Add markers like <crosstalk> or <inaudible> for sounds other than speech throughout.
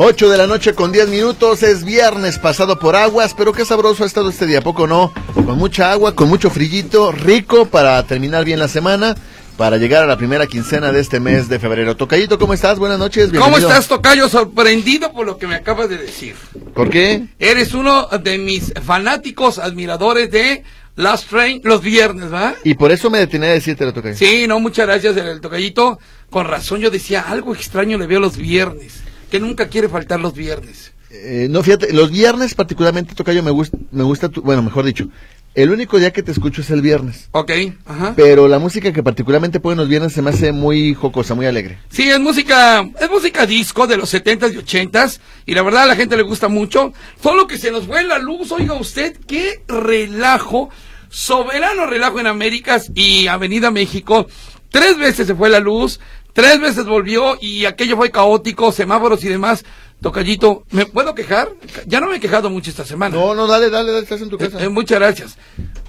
Ocho de la noche con 10 minutos, es viernes pasado por aguas, pero qué sabroso ha estado este día, poco no? Con mucha agua, con mucho frillito, rico para terminar bien la semana, para llegar a la primera quincena de este mes de febrero. Tocayito, ¿cómo estás? Buenas noches, ¿Cómo estás, Tocayo? Sorprendido por lo que me acabas de decir. ¿Por qué? Eres uno de mis fanáticos admiradores de Last Train los viernes, ¿va? Y por eso me detenía a decirte lo Tocayo. Sí, no, muchas gracias, el Tocayito. Con razón yo decía, algo extraño le veo los viernes que nunca quiere faltar los viernes. Eh, no, fíjate, los viernes particularmente, Tocayo, me gusta, me gusta tu, bueno, mejor dicho, el único día que te escucho es el viernes. Ok, ajá. Pero la música que particularmente ponen los viernes se me hace muy jocosa, muy alegre. Sí, es música, es música disco de los 70s y 80s, y la verdad a la gente le gusta mucho. Solo que se nos fue la luz, oiga usted, qué relajo, soberano relajo en Américas y Avenida México. Tres veces se fue la luz, Tres veces volvió y aquello fue caótico, semáforos y demás. Tocallito, ¿me puedo quejar? Ya no me he quejado mucho esta semana. No, no, dale, dale, dale estás en tu eh, casa. Eh, muchas gracias.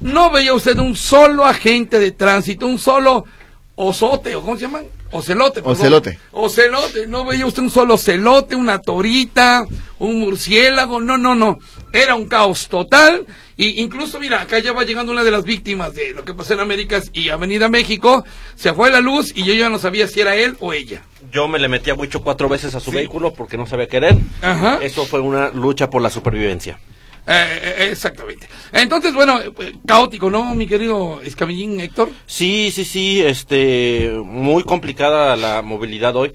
No veía usted un solo agente de tránsito, un solo osote, o cómo se llaman? Ocelote. Ocelote. Ocelote. No veía usted un solo celote, una torita, un murciélago. No, no, no. Era un caos total. Y incluso, mira, acá ya va llegando una de las víctimas de lo que pasó en Américas y Avenida México. Se fue la luz y yo ya no sabía si era él o ella. Yo me le metía mucho cuatro veces a su vehículo porque no sabía querer. Ajá. Eso fue una lucha por la supervivencia. Eh, eh, exactamente. Entonces, bueno, eh, caótico, ¿no, mi querido Escamillín Héctor? Sí, sí, sí, este, muy complicada la movilidad hoy,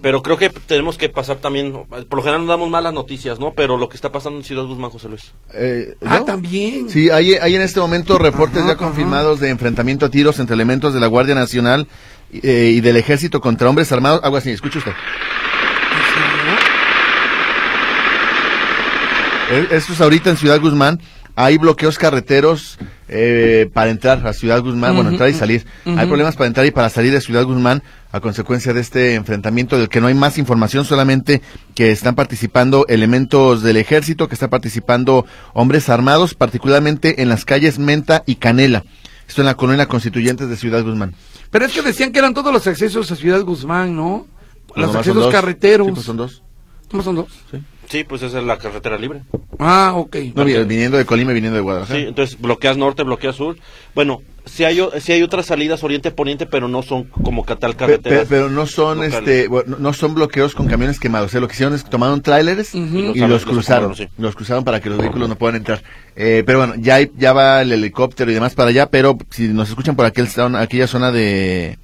pero creo que tenemos que pasar también, por lo general no damos malas noticias, ¿no? Pero lo que está pasando en Ciudad Guzmán, José Luis. ah, también. Sí, hay, hay en este momento reportes ya confirmados de enfrentamiento a tiros entre elementos de la Guardia Nacional y del Ejército contra hombres armados. Algo así, escuche usted. Esto es ahorita en Ciudad Guzmán. Hay bloqueos carreteros eh, para entrar a Ciudad Guzmán, bueno, entrar y salir. Hay problemas para entrar y para salir de Ciudad Guzmán a consecuencia de este enfrentamiento del que no hay más información, solamente que están participando elementos del ejército, que están participando hombres armados, particularmente en las calles Menta y Canela. Esto en la colonia Constituyentes de Ciudad Guzmán. Pero es que decían que eran todos los accesos a Ciudad Guzmán, ¿no? Los accesos carreteros. Sí, pues son dos. ¿Cómo son dos? Sí. Sí, pues esa es la carretera libre. Ah, ok. No, viniendo de Colima y viniendo de Guadalajara. Sí, entonces bloqueas norte, bloqueas sur. Bueno, sí hay, sí hay otras salidas oriente-poniente, pero no son como tal carreteras. Pero, no son este no son bloqueos con camiones quemados. O sea, lo que hicieron es que tomaron trailers y, los, cruzaron. Los, cruzaron para que los vehículos no puedan entrar. Eh, pero bueno, ya, ya va el helicóptero y demás para allá, pero si nos escuchan por aquel, aquella zona de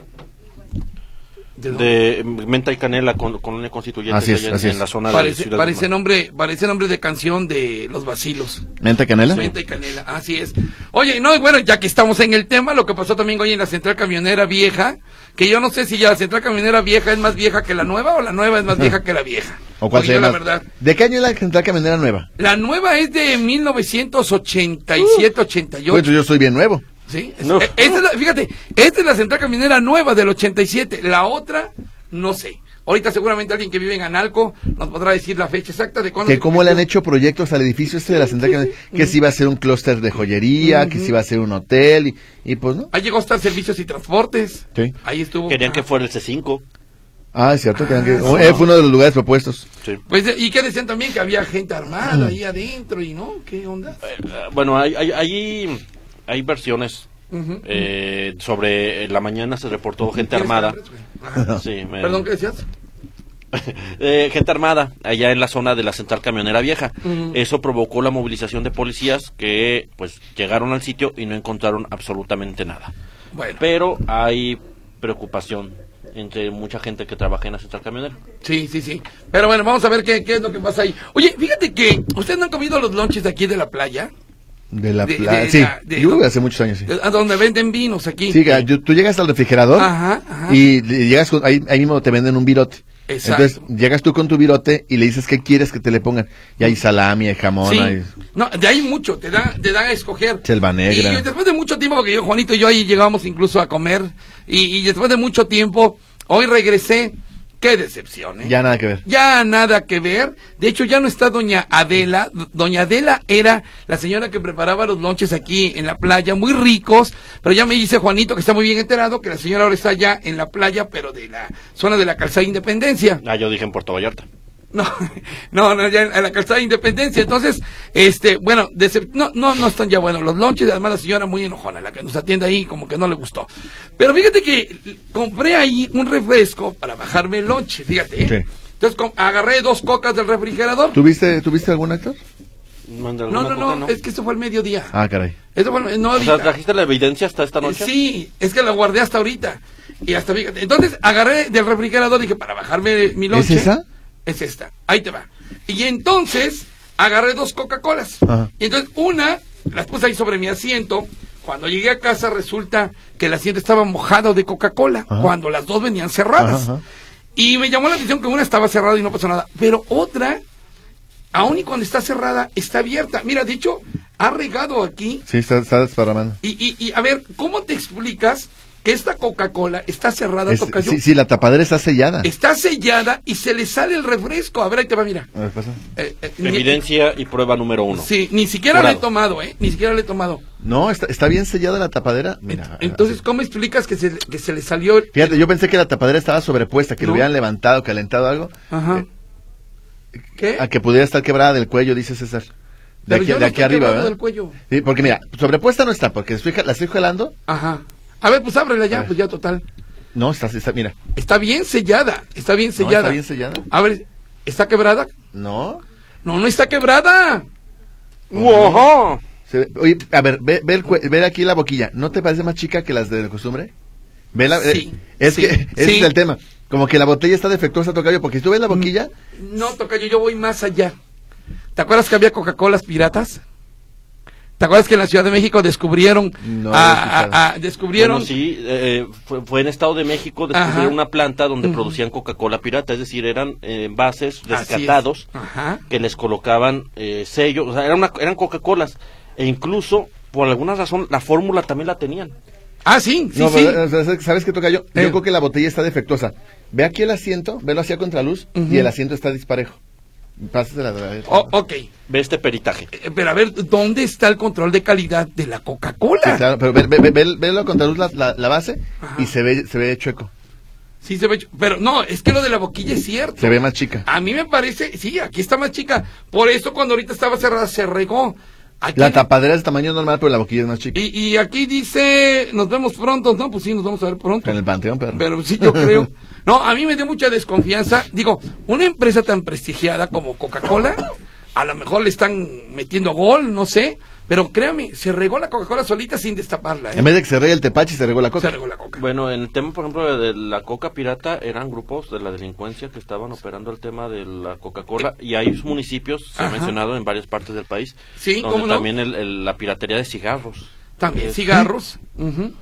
de Menta y Canela con, con una constituyente así es, así en, la zona parece, de parece nombre parece nombre de canción de los vacilos. Menta y Canela Menta y Canela así es. Oye no bueno ya que estamos en el tema lo que pasó también hoy en la central camionera vieja que yo no sé si ya la central camionera vieja es más vieja que la nueva o la nueva es más vieja que la vieja. O cuál la verdad ¿de qué año es la central camionera nueva? la nueva es de 1987 88 pues yo soy bien nuevo Sí, eh, fíjate, esta es la central caminera nueva del 87, la otra, no sé. Ahorita seguramente alguien que vive en Analco nos podrá decir la fecha exacta de cuándo. Que cómo le han hecho proyectos al edificio este de la central caminera, que si iba a ser un clúster de joyería, que si iba a ser un hotel, y, pues no. Ahí llegó a estar servicios y transportes. Sí. Ahí estuvo. Querían que fuera el C5. Ah, es cierto, que, eh, fue uno de los lugares propuestos. Sí. Pues, y que decían también que había gente armada ahí adentro, y no, ¿qué onda? Eh, bueno, hay, hay, versiones. eh, sobre la mañana se reportó gente armada. sí, Perdón, ¿qué decías? <laughs> eh, gente armada allá en la zona de la central camionera vieja. Eso provocó la movilización de policías que pues llegaron al sitio y no encontraron absolutamente nada. Bueno. Pero hay preocupación entre mucha gente que trabaja en la central camionera. Sí, sí, sí. Pero bueno, vamos a ver qué, qué es lo que pasa ahí. Oye, fíjate que ustedes no han comido los lonches de aquí de la playa. De la playa. Sí, hace muchos años. Sí. A donde venden vinos aquí. Sí, tú llegas al refrigerador y llegas ahí, mismo te venden un virote. Exacto. Entonces, llegas tú con tu virote y le dices qué quieres que te le pongan. Y hay salami, hay jamón, Sí. hay No, de ahí mucho, te dan, te dan a escoger. selva negra. Y después de mucho tiempo, porque yo, Juanito y yo ahí llegamos incluso a comer, y, y después de mucho tiempo, hoy regresé, qué decepción, ¿eh? Ya nada que ver. Ya nada que ver. De hecho, ya no está doña Adela. Doña Adela era la señora que preparaba los lonches aquí en la playa, muy ricos. Pero ya me dice Juanito, que está muy bien enterado, que la señora ahora está ya en la playa, pero de la zona de la calzada Independencia. Ah, yo dije en Puerto Vallarta. No, <laughs> no, no, ya en la calzada de Independencia. Entonces, este, bueno, decep- no, no, no están ya buenos los lonches. Además, la señora muy enojona, la que nos atiende ahí, como que no le gustó. Pero fíjate que compré ahí un refresco para bajarme el lonche, fíjate. ¿eh? Sí. Entonces, agarré dos cocas del refrigerador. ¿Tuviste, ¿Tuviste algún actor? Manda No, no, coca, no, es que eso fue el mediodía. Ah, caray. Eso fue no O sea. ¿trajiste la evidencia hasta esta noche? Sí, es que la guardé hasta ahorita. Y hasta fíjate. Entonces agarré del refrigerador dije para bajarme mi lonche. ¿Es esa? Es esta. Ahí te va. Y entonces agarré dos Coca-Colas. Y entonces una las puse ahí sobre mi asiento. Cuando llegué a casa resulta que el asiento estaba mojado de Coca-Cola. Cuando las dos venían cerradas. Ajá. Y me llamó la atención que una estaba cerrada y no pasó nada. Pero otra, aun y cuando está cerrada, está abierta. Mira, de hecho, ha regado aquí Sí, está, está y, y, a ver, ¿cómo te explicas que esta Coca-Cola está cerrada, Es- Tocayo? sí, sí, la tapadera está sellada. Está sellada y se le sale el refresco. A ver, ahí te va, mira. A ver, pasa. Eh, eh, ni- Evidencia y prueba número uno. Sí, ni siquiera le he Jurado. tomado, ¿eh? Ni siquiera le he tomado. No, está, está bien sellada la tapadera. Mira. Entonces, ¿cómo explicas que se, que se le salió el... Fíjate, yo pensé que la tapadera estaba sobrepuesta, que No. lo hubieran levantado, calentado algo. Ajá. Eh, ¿Qué? A que pudiera estar quebrada del cuello, dice César. De Pero aquí, yo de no aquí estoy arriba, ¿verdad? del cuello. Sí, porque mira, sobrepuesta no está, porque la estoy jalando. Ajá. A ver, pues ábrela ya, pues ya total. No, está, está mira. Está bien sellada, está bien No, sellada. está bien sellada. A ver, ¿está quebrada? No. No, no está quebrada. ¡Wow! Se ve- oye, a ver, ve, ve, el ve aquí la boquilla. ¿No te parece más chica que las de costumbre? Ve la, Sí, eh, es sí, que ese sí. es el tema. Como que la botella está defectuosa, Tocayo, porque si tú ves la boquilla, No, Tocayo, yo voy más allá. ¿Te acuerdas que había Coca-Colas piratas? ¿Te acuerdas que en la Ciudad de México descubrieron, No, a- a- a- descubrieron, Bueno, sí, eh, fue, fue en Estado de México descubrieron Ajá. una planta donde producían Coca-Cola pirata, es decir, eran eh, envases rescatados Ajá. que les colocaban eh, sellos, o sea, eran, una- eran Coca-Colas e incluso por alguna razón la fórmula también la tenían. Ah, sí, sí, no, sí. pero, ¿sabes qué, Tocayo? Eh. Yo creo que la botella está defectuosa. Ve aquí el asiento, velo hacia contraluz, Ujú. y el asiento está disparejo. Pásasela, a ver. Oh, ok. Ve este peritaje. Eh, Pero a ver, ¿dónde está el control de calidad de la Coca-Cola? Sí, claro, pero ve, ve, ve- ve- velo a contraluz la, la, la base Ajá. y se ve, se ve chueco. Sí se ve, pero no, es que lo de la boquilla es cierto. Se ve más chica. A mí me parece, sí, aquí está más chica. Por eso cuando ahorita estaba cerrada se regó. Aquí- La tapadera es tamaño normal, pero la boquilla es más chica. y, y aquí dice, nos vemos pronto, ¿no? Pues sí, nos vamos a ver pronto. En el panteón, pero. Pero sí, yo creo. <laughs> No, a mí me dio mucha desconfianza. Digo, una empresa tan prestigiada como Coca-Cola, a lo mejor le están metiendo gol, no sé. Pero créame, se regó la Coca-Cola solita sin destaparla. ¿eh? En vez de que se regue el tepache, se regó la Se coca. regó la Coca. Bueno, en el tema, por ejemplo, de la coca pirata, eran grupos de la delincuencia que estaban operando el tema de la Coca-Cola y hay municipios, se ha mencionado en varias partes del país, Sí, donde ¿cómo no? también el- el- la piratería de cigarros También Es- cigarros. Ujú.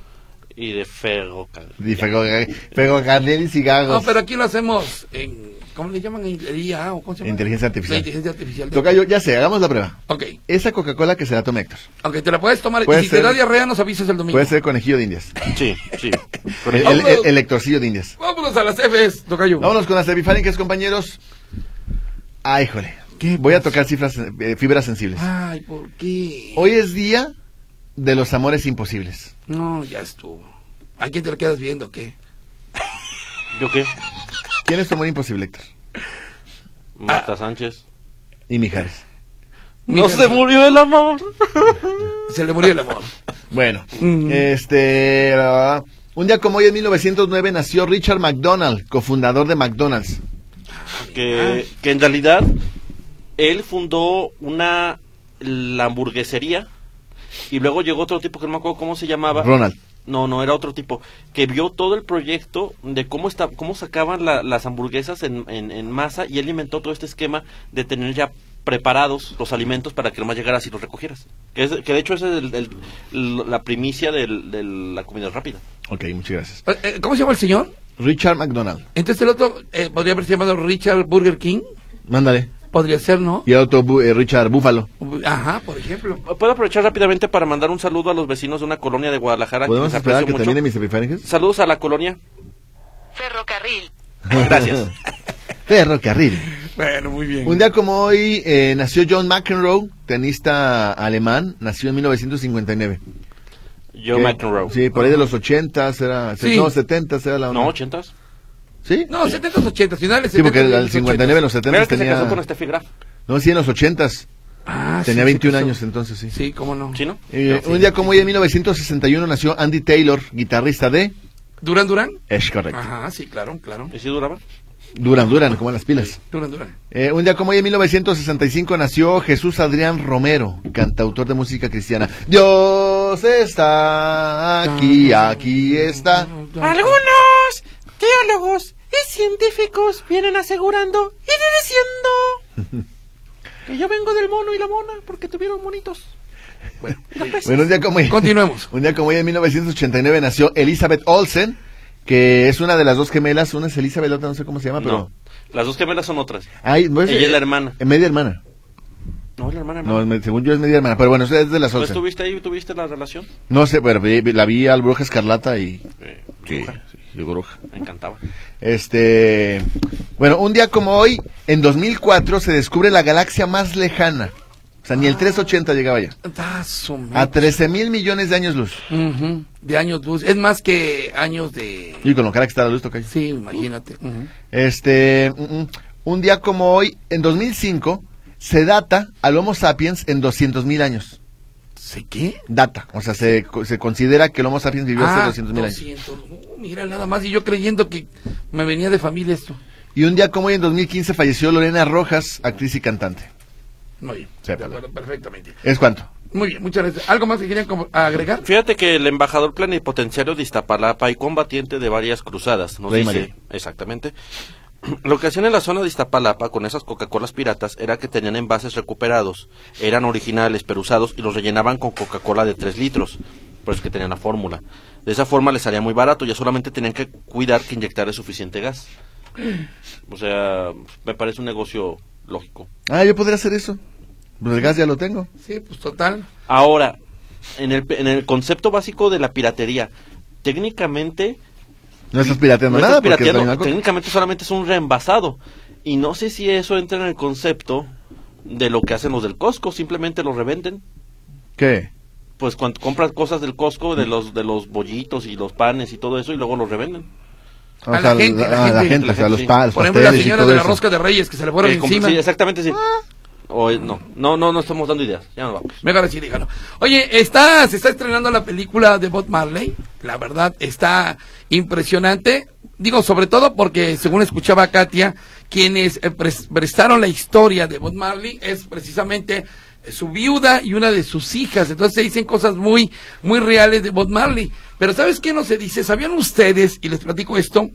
Y de ferrocarril. Y ferrocarril- ferrocarril y cigarros. No, pero aquí lo hacemos en, ¿cómo le llaman? En IA o cómo se llama? Inteligencia artificial. La inteligencia artificial. Tocayo, ya sé, hagamos la prueba. Ok, Esa Coca-Cola que se la tome Héctor. aunque te la puedes tomar. Puede y si te da diarrea, nos avisas el domingo. Puede ser conejillo de indias. Sí, sí. <laughs> El, el, el- el lectorcillo de indias. Vámonos a las Fs, Tocayo. Vámonos con las epifánicas, compañeros. Ay, híjole. ¿Qué Voy a tocar cifras, eh, fibras sensibles. Ay, ¿por qué? Hoy es día de los amores imposibles. No, ya estuvo. ¿A quién te lo quedas viendo? ¿Qué? ¿Yo qué? ¿Quién es tu amor imposible, Héctor? Marta Sánchez. Y Mijares. No se murió el amor. Se le murió el amor. Bueno, Mm. este. ah, un día como hoy, en 1909, nació Richard McDonald, cofundador de McDonald's. que, que en realidad él fundó una la hamburguesería y luego llegó otro tipo que no me acuerdo cómo se llamaba. Ronald. No, no, era otro tipo, que vio todo el proyecto de cómo está, cómo sacaban la- las hamburguesas en, en, en masa y él inventó todo este esquema de tener ya preparados los alimentos para que nomás llegaras y los recogieras. Que, es, que de hecho esa es el- el- la primicia del- de la comida rápida. Ok, muchas gracias. Eh, eh, ¿Cómo se llama el señor? Richard McDonald. Entonces el otro eh, podría haberse llamado Richard Burger King. Mándale. Podría ser, ¿no? Y otro, eh, Richard Buffalo. Ajá, por ejemplo. Puedo aprovechar rápidamente para mandar un saludo a los vecinos de una colonia de Guadalajara. que ¿Podemos esperar que mucho. termine mis epifánicas? Saludos a la colonia. Ferrocarril. <laughs> Gracias. <laughs> Ferrocarril. Bueno, muy bien. Un día como hoy eh, nació John McEnroe, tenista alemán, nació en 1959. Joe Que- McEnroe. Sí, por ahí de los 80 era, Sí. no, 70 era la onda. No, ochentas. ¿Sí? No, 70, 80, finales Sí, porque 70, el 59 en los 70 Mira que se casó tenía... con Steffi Graf. No, sí, en los 80 Ah, tenía sí, 21 sí, sí. años entonces, sí. Sí, cómo no. ¿Sí, no? Eh, Sí. Un día como hoy en 1961 nació Andy Taylor, guitarrista de... ¿Durán Durán? Es correcto. Ajá, sí, claro, claro. ¿Y si duraba? Duran, duran, como las pilas. Durán Durán. Eh, un día como hoy en 1965 nació Jesús Adrián Romero, cantautor de música cristiana. Dios está aquí, aquí está. Algunos teólogos y científicos vienen asegurando y diciendo <laughs> que yo vengo del mono y la mona porque tuvieron monitos. Bueno, <laughs> Bueno, un día como hoy, continuemos. <laughs> un día como hoy en 1989 nació Elizabeth Olsen, que es una de las dos gemelas, una es Elizabeth, la otra no sé cómo se llama, pero... No. Las dos gemelas son otras. Ay, no Ella es la hermana. eh, Media hermana. No, es la hermana. No, me- según yo es media hermana, pero bueno, es de las ¿No Olsen. estuviste ahí? ¿Tuviste la relación? No sé, pero la vi al Bruja Escarlata y... Eh, Sí, bruja. Bruja. Me encantaba. Este, bueno, un día como hoy, en 2004, se descubre la galaxia más lejana. O sea, ni el 380 llegaba ya. Ah, A madre. 13 mil millones de años luz. Ujú, De años luz. Es más que años de... Y con lo cara que está la luz, toca. Sí, imagínate. Este, mm, mm, un día como hoy, en 2005, se data al Homo sapiens en 200 mil años. ¿Sí qué? Data. O sea, se, se considera que el Homo sapiens vivió hace Ah, 200 mil años. 200. Uh, mira, nada más. Y yo creyendo que me venía de familia esto. Y un día como hoy, en 2015, falleció Lorena Rojas, actriz y cantante. Muy bien. Sí, de acuerdo, perfectamente. ¿Es cuánto? Muy bien, muchas gracias. ¿Algo más que querían agregar? Fíjate que el embajador plenipotenciario de Iztapalapa y combatiente de varias cruzadas, nos Rey dice, María. exactamente, <clears throat> lo que hacían en la zona de Iztapalapa con esas Coca-Colas piratas era que tenían envases recuperados, eran originales pero usados y los rellenaban con Coca-Cola de 3 litros, por eso es que tenían la fórmula. De esa forma les salía muy barato, ya solamente tenían que cuidar que inyectar suficiente gas. O sea, me parece un negocio lógico. Ah, yo podría hacer eso. Pues el gas ya lo tengo. Sí, pues total. Ahora, en el, en el concepto básico de la piratería, técnicamente No estás pirateando no nada estás porque es técnicamente solamente es un reembasado. Y no sé si eso entra en el concepto de lo que hacen los del Costco, simplemente lo revenden. ¿Qué? Pues cuando compras cosas del Costco, de los de los bollitos y los panes y todo eso, y luego los revenden. O A sea, la gente, a la a la gente. gente, o sea, los Sí. pa- los Por ejemplo, la señora de la rosca de Reyes que se le fueron Eh, encima. sí, exactamente, sí. O, no, no, no, no estamos dando ideas. Ya nos vamos. Mejor así, dígalo. Oye, está, se está estrenando la película de Bob Marley. La verdad, está impresionante. Digo, sobre todo porque, según escuchaba Katia, quienes eh, pres- prestaron la historia de Bob Marley es precisamente eh, su viuda y una de sus hijas. Entonces se dicen cosas muy, muy reales de Bob Marley. Pero ¿sabes qué no se dice? ¿Sabían ustedes, y les platico esto,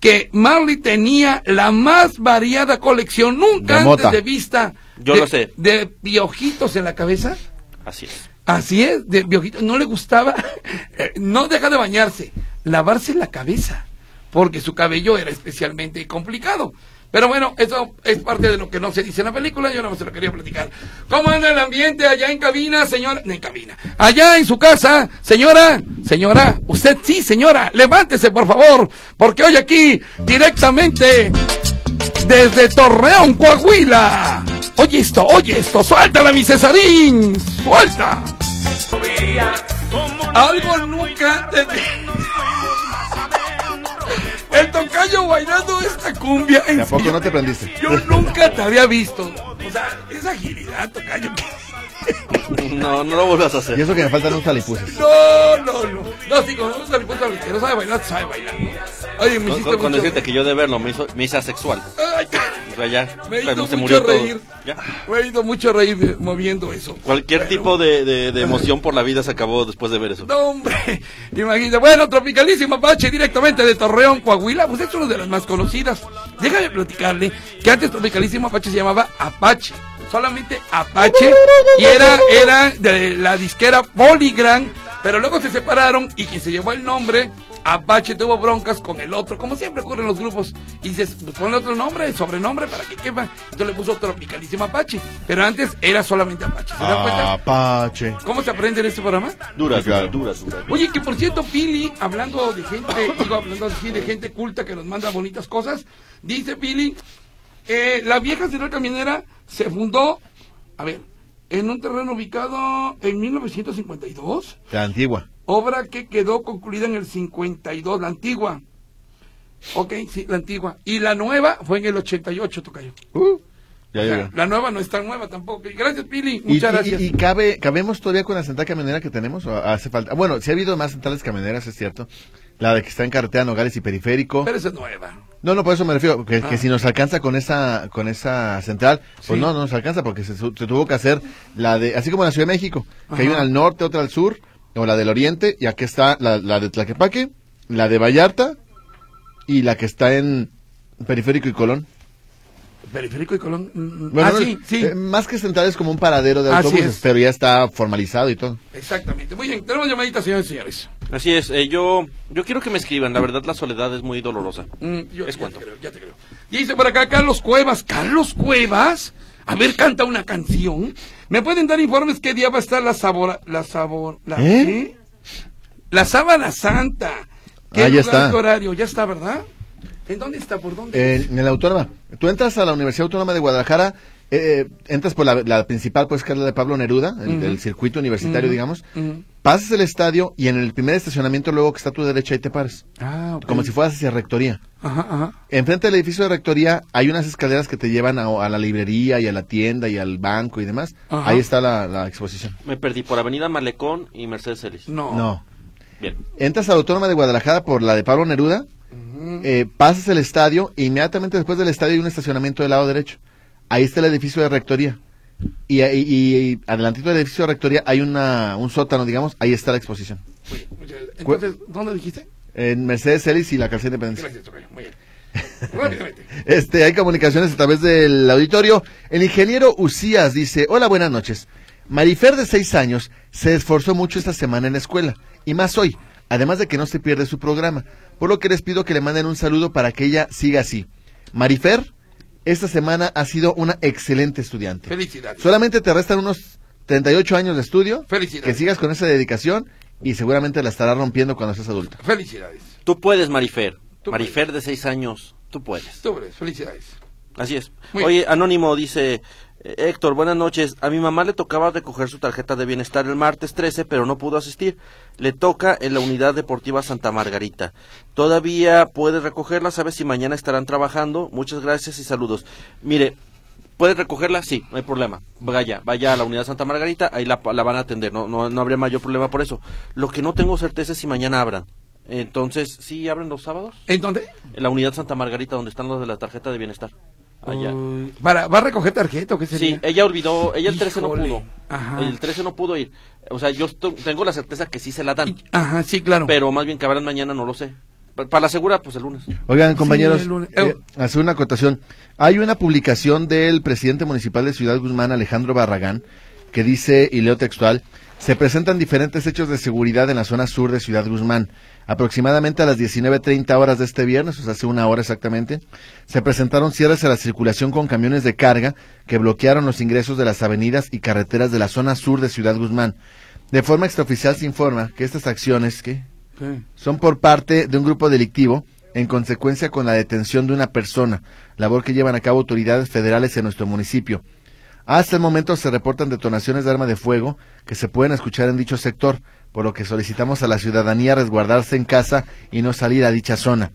que Marley tenía la más variada colección nunca De antes mota. de vista Yo de, lo sé. de piojitos en la cabeza? Así es. Así es, de viejito, no le gustaba, <laughs> eh, no deja de bañarse, lavarse la cabeza, porque su cabello era especialmente complicado. Pero bueno, eso es parte de lo que no se dice en la película, yo no se lo quería platicar. ¿Cómo anda el ambiente allá en cabina, señora? No, en cabina. Allá en su casa, señora, señora, usted sí, señora, levántese por favor, porque hoy aquí, directamente, desde Torreón, Coahuila. Oye esto, oye esto, suéltala mi Cesarín, suelta. Algo nunca te... El tocayo bailando esta cumbia. en ¿De a poco no te prendiste? Yo nunca te había visto. O sea, esa agilidad, tocayo. No, no lo vuelvas a Y hacer. eso que me faltan unos talipuses. No, no, no. No, sí, con unos alimentos que no sabe bailar, sabe bailar. Oye, me Con, con- decirte que yo de verlo me hizo, me hice asexual. Ay, O sea, ya, me hizo se mucho reír. Ya. Me hizo mucho reír moviendo eso. Cualquier tipo de, de- de emoción por la vida se acabó después de ver eso. No, hombre, <laughs> imagínate. Bueno, Tropicalísimo Apache, directamente de Torreón, Coahuila, pues es una de las más conocidas. Déjame platicarle que antes Tropicalísimo Apache se llamaba Apache, solamente Apache, y era, era de la disquera Polygram, Pero luego se separaron y quien se llevó el nombre, Apache tuvo broncas con el otro, como siempre ocurre en los grupos. Y dices, pues ponle otro nombre, sobrenombre para que quepa. Entonces le puso Tropicalísimo Apache. Pero antes era solamente Apache. ¿Se dan cuenta? Apache. ¿Cómo se aprende en este programa? Duras, duras, duras, duras. Oye, que por cierto, Pili, hablando de gente, digo, hablando así de gente culta que nos manda bonitas cosas, dice Pili, eh, la vieja central camionera se fundó, a ver, en un terreno ubicado en 1952, La antigua. Obra que quedó concluida en el 52, la antigua. Ok, sí, la antigua. Y la nueva fue en el 88, Tocayo. Uh, ya O sea, llegó. la nueva no es tan nueva tampoco. Gracias, Pili. ¿Y, Muchas y- gracias. y cabe, cabemos todavía con la central camionera que tenemos? ¿O hace falta? Bueno, sí ha habido más centrales camioneras, es cierto. La de que está en carretera Nogales y Periférico. Pero esa es nueva. No, no, por eso me refiero, que, que Ah. si nos alcanza con esa con esa central, pues Sí. no, no nos alcanza porque se, tuvo que hacer la de, así como en la Ciudad de México, que hay una al norte, otra al sur, o la del oriente, y aquí está la, la de Tlaquepaque, la de Vallarta, y la que está en Periférico y Colón. Periférico y Colón. mm, mm. Bueno, ah, no, sí, sí. eh, más que central es como un paradero de autobuses, es. pero ya está formalizado y todo. Exactamente. Muy bien, tenemos llamadita, señores y señores. Así es, eh, yo, yo quiero que me escriban, la verdad la soledad es muy dolorosa. Mm, yo, Es ya cuanto. te creo, ya te creo. Dice por acá Carlos Cuevas. ¿Carlos Cuevas? A ver, canta una canción. ¿Me pueden dar informes qué día va a estar la sabor... La sabor... La, ¿Eh? ¿qué? La sábana santa. ¿Qué Ah, ya está. horario? Ya está, ¿verdad? ¿En dónde está? ¿Por dónde? En la Autónoma. Tú entras a la Universidad Autónoma de Guadalajara, eh, eh, entras por la, la principal, pues que es la de Pablo Neruda, el, circuito universitario, digamos. Pasas el estadio y en el primer estacionamiento luego que está a tu derecha ahí te pares. Ah. Como si fueras hacia Rectoría. Ajá, ajá. Enfrente del edificio de Rectoría hay unas escaleras que te llevan a, a la librería y a la tienda y al banco y demás. Ajá. Ahí está la, la exposición. Me perdí por Avenida Malecón y Mercedes Celis. No. No. Bien. Entras a la Autónoma de Guadalajara por la de Pablo Neruda, eh, pasas el estadio e inmediatamente después del estadio hay un estacionamiento del lado derecho. Ahí está el edificio de Rectoría. Y, y- y adelantito del edificio de Rectoría hay una, un sótano, digamos, ahí está la exposición. Muy bien. Entonces, ¿dónde dijiste? En Mercedes Celis y la Calzada Independencia. Gracias. Muy bien. <laughs> Rápidamente. Este, hay comunicaciones a través del auditorio. El ingeniero Usías dice, hola, buenas noches. Marifer de seis años se esforzó mucho esta semana en la escuela, y más hoy, además de que no se pierde su programa, por lo que les pido que le manden un saludo para que ella siga así. Marifer, esta semana ha sido una excelente estudiante. Felicidades. Solamente te restan unos 38 años de estudio. Felicidades. Que sigas con esa dedicación y seguramente la estarás rompiendo cuando seas adulta. Felicidades. Tú puedes, Marifer. Tú Marifer de seis años, tú puedes. Sobre, felicidades. Así es. Muy Oye, Anónimo dice, Héctor, buenas noches. A mi mamá le tocaba recoger su tarjeta de bienestar el martes 13, pero no pudo asistir. Le toca en la unidad deportiva Santa Margarita. Todavía puede recogerla, ¿sabes si mañana estarán trabajando? Muchas gracias y saludos. Mire, ¿puede recogerla? Sí, no hay problema. Vaya, vaya a la unidad Santa Margarita, ahí la, la van a atender, no, no, no habría mayor problema por eso. Lo que no tengo certeza es si mañana abran. Entonces, ¿sí abren los sábados? ¿En dónde? En la unidad Santa Margarita, donde están los de la tarjeta de bienestar. Allá. Uy, ¿Para, ¿Va a recoger tarjeta o qué sería? Sí, ella olvidó, ella el 13 no Híjole. pudo. Ajá. El 13 no pudo ir. O sea, yo tengo la certeza que sí se la dan, Y- Ajá, sí, claro. pero más bien que habrán mañana no lo sé. Pa- Para la segura, pues el lunes. Oigan, compañeros, lunes. eh, hacer una acotación. Hay una publicación del presidente municipal de Ciudad Guzmán, Alejandro Barragán, que dice, y leo textual, se presentan diferentes hechos de seguridad en la zona sur de Ciudad Guzmán. Aproximadamente a las 19.30 horas de este viernes, o sea, hace una hora exactamente, se presentaron cierres a la circulación con camiones de carga que bloquearon los ingresos de las avenidas y carreteras de la zona sur de Ciudad Guzmán. De forma extraoficial se informa que estas acciones, son por parte de un grupo delictivo en consecuencia con la detención de una persona, labor que llevan a cabo autoridades federales en nuestro municipio. Hasta el momento se reportan detonaciones de arma de fuego que se pueden escuchar en dicho sector, por lo que solicitamos a la ciudadanía resguardarse en casa y no salir a dicha zona.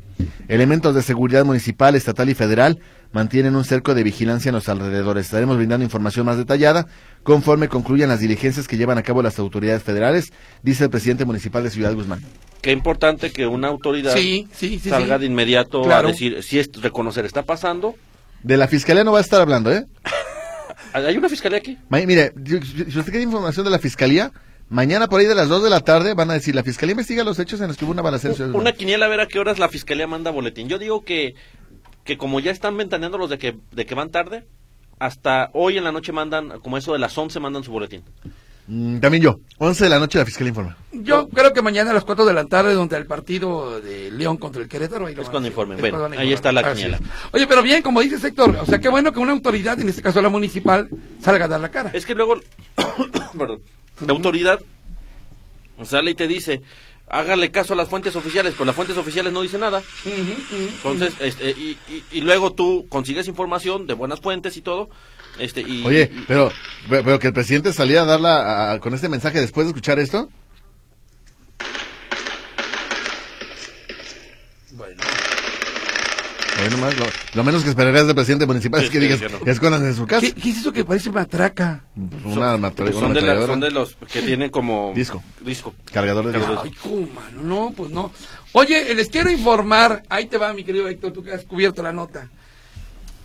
Elementos de seguridad municipal, estatal y federal mantienen un cerco de vigilancia en los alrededores. Estaremos brindando información más detallada conforme concluyan las diligencias que llevan a cabo las autoridades federales, dice el presidente municipal de Ciudad Guzmán. Qué importante que una autoridad Sí, sí, sí. salga sí. de inmediato Claro. a decir si es reconocer está pasando. De la fiscalía no va a estar hablando, ¿eh? <laughs> ¿Hay una fiscalía aquí? Ma- mire, si usted quiere información de la fiscalía, mañana por ahí de las 2 de la tarde van a decir, la fiscalía investiga los hechos en los que hubo una balacera. Una Guzmán". quiniela a ver a qué horas la fiscalía manda boletín. Yo digo que, que como ya están ventaneando los de que, de que van tarde, hasta hoy en la noche mandan, como eso de las 11 mandan su boletín. Mm, también yo. 11 de la noche la fiscal informa. Yo creo que mañana a las 4 de la tarde, donde el partido de León contra el Querétaro. ahí lo Es cuando informen. Bueno, ahí está la quiniela. Oye, pero bien, como dice Héctor, o sea, qué bueno que una autoridad, en este caso la municipal, salga a dar la cara. Es que luego, <coughs> perdón, la autoridad sale y te dice, hágale caso a las fuentes oficiales, pero las fuentes oficiales no dicen nada. Entonces, este, y, y- y luego tú consigues información de buenas fuentes y todo. Este, y, Oye, y- pero, pero que el presidente salía a darla a- a- con este mensaje después de escuchar esto. Bueno. Nomás, lo, lo menos que esperarías del presidente municipal Sí, es que sí, digas, que no. en su casa. ¿Qué, qué es eso que parece matraca? Una, matra- pues una son, de la- son de los que tienen como Disco. disco. Cargador de Cargador. disco. Ay, cómo, mano, no, pues no. Oye, les quiero informar, ahí te va mi querido Héctor, tú que has cubierto la nota.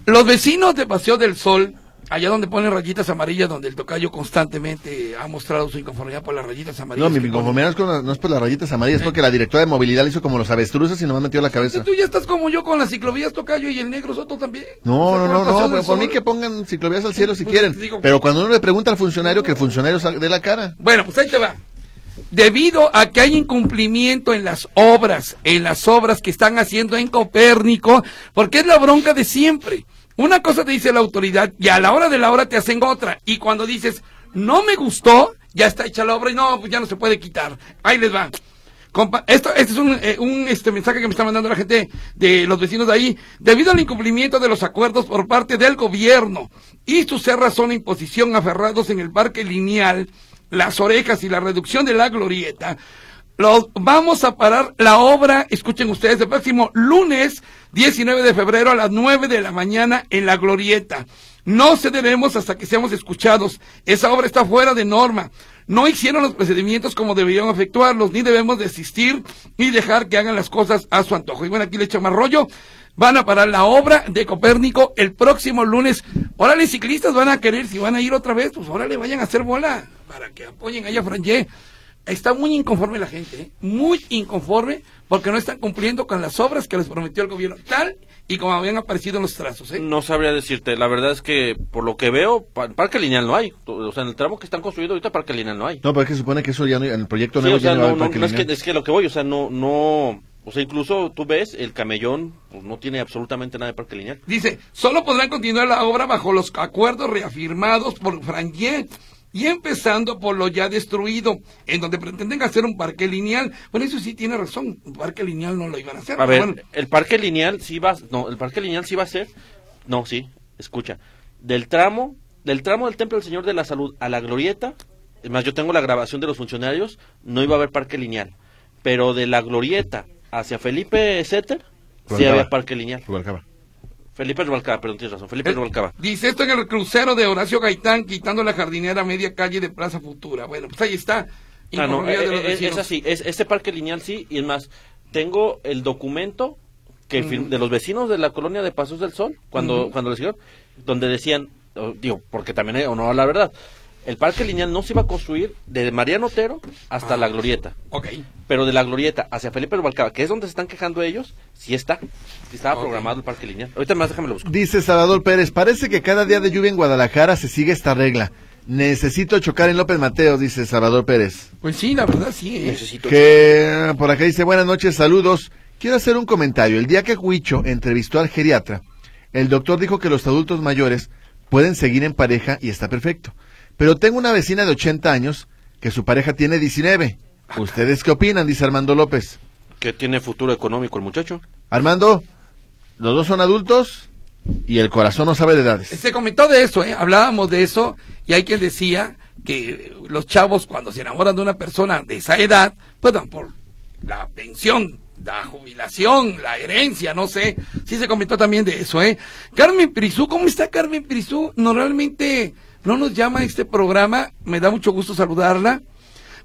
Los vecinos de Paseo del Sol, allá donde ponen rayitas amarillas, donde el tocayo constantemente ha mostrado su inconformidad por las rayitas No, amarillas. mi que inconformidad no es, con la- no es por las rayitas amarillas, es porque la directora de movilidad le hizo como los avestruces y nomás metió la cabeza. Tú ya estás como yo con las ciclovías tocayo y el negro Soto también. No, O sea, no, no, no, del por, mí que pongan ciclovías al cielo si Pues, quieren. digo- Pero cuando uno le pregunta al funcionario, que el funcionario salga de la cara. Bueno, pues ahí te va. Debido a que hay incumplimiento en las obras, en las obras que están haciendo en Copérnico, porque es la bronca de siempre. Una cosa te dice la autoridad y a la hora de la hora te hacen otra. Y cuando dices, no me gustó, ya está hecha la obra y no, pues ya no se puede quitar. Ahí les va. Compa- esto, este es un, eh, un, este mensaje que me está mandando la gente de los vecinos de ahí. Debido al incumplimiento de los acuerdos por parte del gobierno y sus cerras son imposición aferrados en el parque lineal, las orejas y la reducción de la glorieta, lo, vamos a parar la obra, escuchen ustedes, el próximo lunes 19 de febrero a las 9 de la mañana en la glorieta. No cederemos hasta que seamos escuchados. Esa obra está fuera de norma. No hicieron los procedimientos como deberían efectuarlos, ni debemos desistir ni dejar que hagan las cosas a su antojo. Y bueno, aquí le echo más rollo. Van a parar la obra de Copérnico el próximo lunes. Órale, ciclistas van a querer, si van a ir otra vez, pues órale, vayan a hacer bola para que apoyen allá a Frangé. Está muy inconforme la gente, ¿eh? muy inconforme, porque no están cumpliendo con las obras que les prometió el gobierno, tal y como habían aparecido en los trazos. ¿eh? No sabría decirte, la verdad es que por lo que veo, pa- parque lineal no hay. O sea, en el tramo que están construyendo ahorita, parque lineal no hay. No, pero es que se supone que eso ya no, en el proyecto Sí, nuevo o sea, ya no va a no, no, no, es, que, es que lo que voy, o sea, no, no, o sea, incluso tú ves, el camellón pues, no tiene absolutamente nada de parque lineal. Dice, solo podrán continuar la obra bajo los acuerdos reafirmados por Frangé y empezando por lo ya destruido, en donde pretenden hacer un parque lineal. Bueno, eso sí tiene razón, un parque lineal no lo iban a hacer. A pero ver, bueno. el parque lineal sí va, no, el parque lineal sí va a ser, no, sí, escucha, del tramo, del tramo del Templo del Señor de la Salud a la Glorieta, es más, yo tengo la grabación de los funcionarios, no iba a haber parque lineal, pero de la Glorieta hacia Felipe Setter, sí había parque lineal. Rubalcaba. Felipe Rubalcaba, perdón, tienes razón, Felipe Eh, Rubalcaba. Dice esto en el crucero de Horacio Gaitán, quitando la jardinera a media calle de Plaza Futura. Bueno, pues ahí está. Ah, no, eh, eh, es, así, es, este parque lineal sí, y es más, tengo el documento que fir- de los vecinos de la colonia de Pasos del Sol, cuando, cuando les dijeron, donde decían, oh, digo, porque también hay honor a la verdad, el parque lineal no se iba a construir de Mariano Otero hasta la Glorieta, Ok. pero de la Glorieta hacia Felipe Rubalcaba, que es donde se están quejando ellos, sí está, sí estaba programado el parque lineal. Ahorita más déjame lo busco. Dice Salvador Pérez, parece que cada día de lluvia en Guadalajara se sigue esta regla. Necesito chocar en López Mateos, dice Salvador Pérez. Pues sí, la verdad sí. ¿eh? Necesito... Que por acá dice, buenas noches, saludos. Quiero hacer un comentario. El día que Huicho entrevistó al geriatra, el doctor dijo que los adultos mayores pueden seguir en pareja y está perfecto. Pero tengo una vecina de 80 años que su pareja tiene 19. ¿Ustedes qué opinan? Dice Armando López. Que tiene futuro económico el muchacho. Armando, los dos son adultos y el corazón no sabe de edades. Se comentó de eso, ¿eh? hablábamos de eso, y hay quien decía que los chavos cuando se enamoran de una persona de esa edad, pues dan por la pensión, la jubilación, la herencia, no sé. Sí se comentó también de eso, ¿eh? Carmen Prisú, ¿cómo está Carmen Prisú? Normalmente no nos llama a este programa, me da mucho gusto saludarla.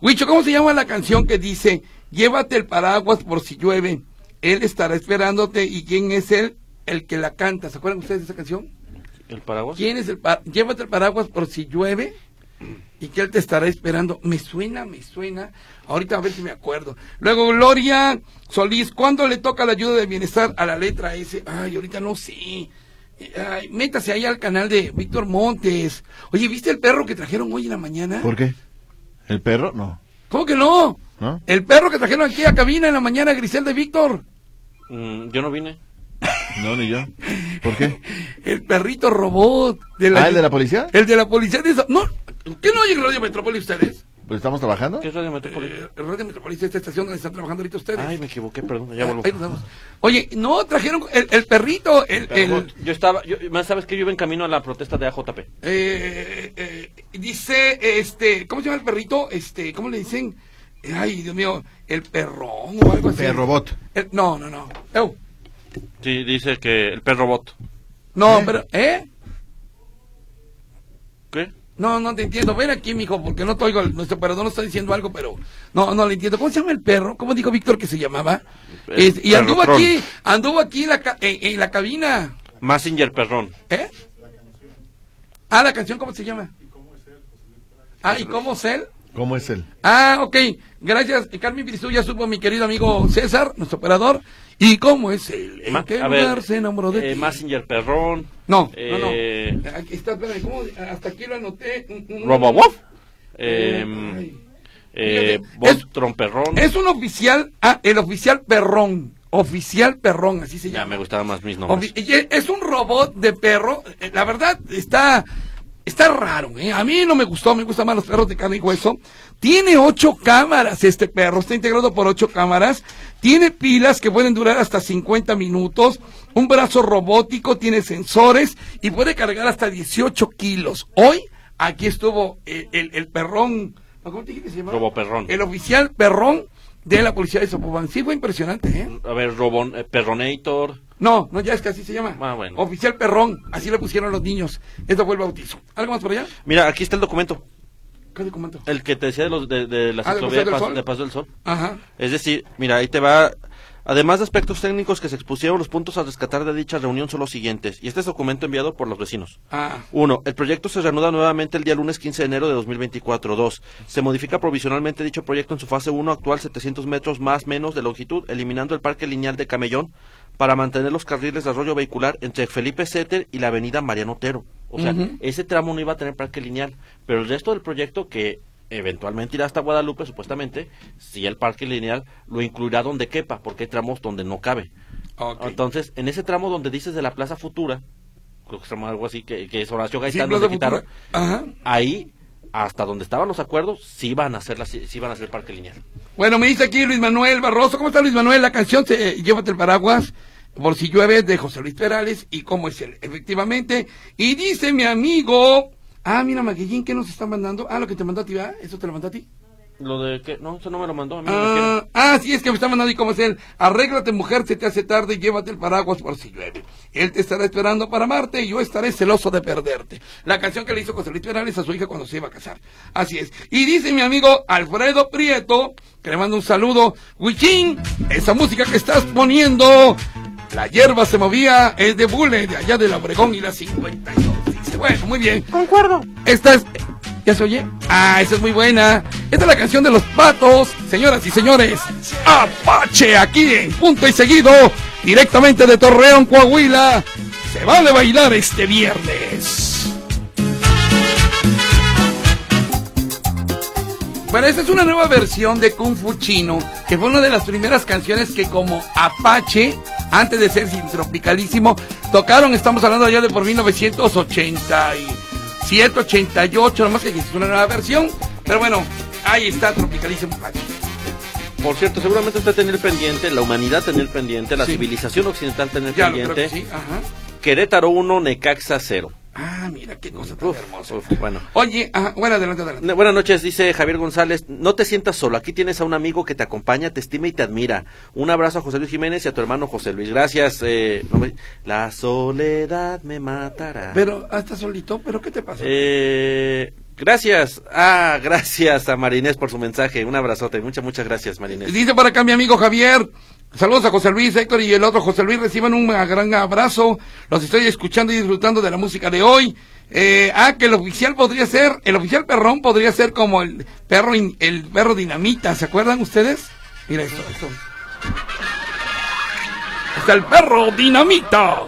Huicho, ¿cómo se llama la canción que dice, llévate el paraguas por si llueve, él estará esperándote y quién es él el que la canta? ¿Se acuerdan ustedes de esa canción? ¿El paraguas? ¿Quién es el pa- Llévate el paraguas por si llueve y que él te estará esperando. Me suena, me suena. Ahorita a ver si me acuerdo. Luego, Gloria Solís, ¿cuándo le toca la ayuda de bienestar a la letra S? Ay, ahorita no sé. Ay, métase ahí al canal de Víctor Montes. Oye, ¿viste el perro que trajeron hoy en la mañana? ¿Por qué? ¿El perro? No. ¿Cómo que no? ¿No? El perro que trajeron aquí a cabina en la mañana, Grisel de Víctor. Mm, yo no vine. No, ni yo. ¿Por qué? <laughs> El perrito robot. De la, ¿Ah, el de la policía? El de la policía de esa- No, ¿qué no oyen Radio Metrópolis ustedes? Pues estamos trabajando. ¿Qué es Radio Metrópolis? Eh, el Radio Metrópolis es esta estación donde están trabajando ahorita ustedes. Ay, me equivoqué, perdón, ya vuelvo. Ahí nos vemos. Oye, no, trajeron el, el perrito, el... Pero, el- Yo estaba, yo, más sabes que yo iba en camino a la protesta de AJP. eh, eh, dice, este, ¿cómo se llama el perrito? Este, ¿cómo le dicen? Ay, Dios mío, el perrón o algo así. Perrobot. El- no, no, no. Eu, Sí, dice que el perro bot. no, ¿Eh? pero, ¿eh? No, no te entiendo. Ven aquí, mijo, porque no te oigo. Nuestro operador nos está diciendo algo, pero no, no le entiendo. ¿Cómo se llama el perro? ¿Cómo dijo Víctor que se llamaba? El Es- y anduvo aquí, anduvo aquí en la, ca- en, en la cabina. Massinger Perrón. ¿Eh? Ah, la canción, ¿cómo se llama? Ah, ¿y cómo es él? ¿Cómo es él? Ah, ok. Gracias. Carmen Pirizú ya supo mi querido amigo César, nuestro operador. ¿Y cómo es él? ¿En Ma- qué lugar ver, se enamoró de eh, ti? Massinger Perrón. No, eh, no, no. Aquí está, espérame, ¿cómo? Hasta aquí lo anoté. Robowolf. Eh, Eh, ay. eh, es- Perrón. Es un oficial, ah, el oficial perrón. Oficial perrón, así se Ya llama. me gustaban más mis nombres. Es- es un robot de perro. eh, La verdad, está, está raro, ¿eh? A mí no me gustó, me gustan más los perros de carne y hueso. Tiene ocho cámaras este perro, está integrado por ocho cámaras. Tiene pilas que pueden durar hasta 50 minutos. Un brazo robótico, tiene sensores y puede cargar hasta 18 kilos. Hoy, aquí estuvo el, el- el perrón. ¿Cómo te dije que se llamaba? Roboperrón. El oficial perrón de la policía de Zapopan. Sí, fue impresionante, ¿eh? A ver, Robon, eh, Perronator. No, no, ya es que así se llama. Ah, bueno. Oficial Perrón, así le pusieron los niños. Esto fue el bautizo. ¿Algo más por allá? Mira, aquí está el documento. ¿Qué documento? El que te decía de, los, de, de la Ah, ¿de ciclovía Paso de, del Paso- Sol? de Paso del Sol. Ajá. Es decir, mira, ahí te va. Además de aspectos técnicos que se expusieron, los puntos a rescatar de dicha reunión son los siguientes. Y este es documento enviado por los vecinos. Ah, Uno, el proyecto se reanuda nuevamente el día lunes 15 de enero de 2024. Dos, se modifica provisionalmente dicho proyecto en su fase 1 actual 700 metros más menos de longitud, eliminando el parque lineal de Camellón para mantener los carriles de arroyo vehicular entre Felipe Setter y la avenida Mariano Otero. O sea, ese tramo no iba a tener parque lineal, pero el resto del proyecto que eventualmente irá hasta Guadalupe, supuestamente, si el parque lineal lo incluirá donde quepa, porque hay tramos donde no cabe. Entonces, en ese tramo donde dices de la Plaza Futura, creo que se llama algo así, que, que es Horacio Gaitán, donde quitaron. Ajá. ahí, hasta donde estaban los acuerdos, sí iban a hacer, la, sí iban a hacer parque lineal. Bueno, me dice aquí Luis Manuel Barroso. ¿Cómo está Luis Manuel? La canción se, eh, Llévate el paraguas. Por si llueve de José Luis Perales. ¿Y cómo es él? Efectivamente. Y dice mi amigo. Ah, mira, Maguillín, ¿qué nos está mandando? Ah, lo que te mandó a ti, ¿verdad? ¿Eso te lo mandó a ti? Lo de que, no, eso no me lo mandó, a mí. Ah, ah, sí, es que me está mandando y cómo es él. Arréglate, mujer, se te hace tarde y llévate el paraguas por si llueve. Él te estará esperando para amarte y yo estaré celoso de perderte. La canción que le hizo José Luis Perales a su hija cuando se iba a casar. Así es. Y dice mi amigo Alfredo Prieto, que le mando un saludo. Huichín, esa música que estás poniendo, la hierba se movía, es de Bule, de allá de la Obregón y la 52. Dice, bueno, muy bien. Concuerdo. Esta es. ¿Ya se oye? Ah, esa es muy buena. Esta es la canción de los patos. Señoras y señores, Apache aquí en punto y seguido, directamente de Torreón, Coahuila. Se vale bailar este viernes. Bueno, esta es una nueva versión de Kung Fu Chino, que fue una de las primeras canciones que como Apache, antes de ser sin tropicalísimo, tocaron, estamos hablando ya de por 1987, 88, nomás que es una nueva versión, pero bueno, ahí está Tropicalísimo. Por cierto, seguramente usted tener pendiente, la humanidad tener pendiente, la Sí. civilización occidental tener Ya lo creo pendiente. que sí, ajá. Querétaro 1, Necaxa 0. Ah, mira qué cosa tan Uf, hermosa. bueno. Oye, ajá, bueno, adelante, adelante. Buenas noches, dice Javier González. No te sientas solo. Aquí tienes a un amigo que te acompaña, te estima y te admira. Un abrazo a José Luis Jiménez y a tu hermano José Luis. Gracias. eh, no me- La soledad me matará. Pero, ah, estás solito, ¿pero qué te pasa? Eh, gracias. Ah, gracias a Marinés por su mensaje. Un abrazote. Muchas, muchas gracias, Marinés. Dice por acá mi amigo Javier. Saludos a José Luis, Héctor y el otro José Luis. Reciban un gran abrazo. Los estoy escuchando y disfrutando de la música de hoy. Eh, ah, que el oficial podría ser, el oficial perrón podría ser como el perro, in- el perro dinamita. ¿Se acuerdan ustedes? Mira esto, esto. Está el perro dinamita.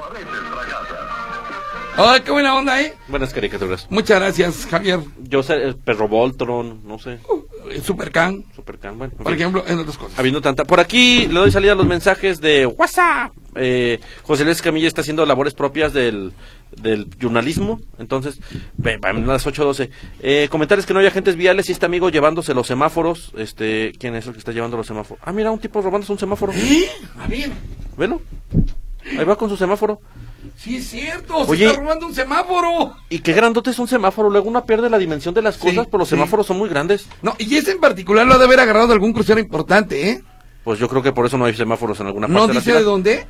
Ay, qué buena onda, ¿eh? Buenas caricaturas. Muchas gracias, Javier. Yo sé, el perro Voltron, no sé. Uh, Supercan, Supercan, bueno. en por ejemplo, en otras cosas. Habiendo tanta. Por aquí le doy salida a los mensajes de WhatsApp. Eh, José Luis Camilla está haciendo labores propias del, del jornalismo. Entonces, a las 8.12. Eh, comentarios que no hay agentes viales y este amigo llevándose los semáforos. Este, ¿Quién es el que está llevando los semáforos? Ah, mira, un tipo robándose un semáforo. ¿Eh? A ver, Velo. Ahí va con su semáforo. Sí es cierto, se está robando un semáforo. Y qué grandote es un semáforo. Luego uno pierde la dimensión de las Sí, cosas, pero los sí. semáforos son muy grandes. No, y ese en particular lo ha de haber agarrado de algún crucero importante, ¿eh? Pues yo creo que por eso no hay semáforos en alguna parte No de la dice ciudad. de dónde.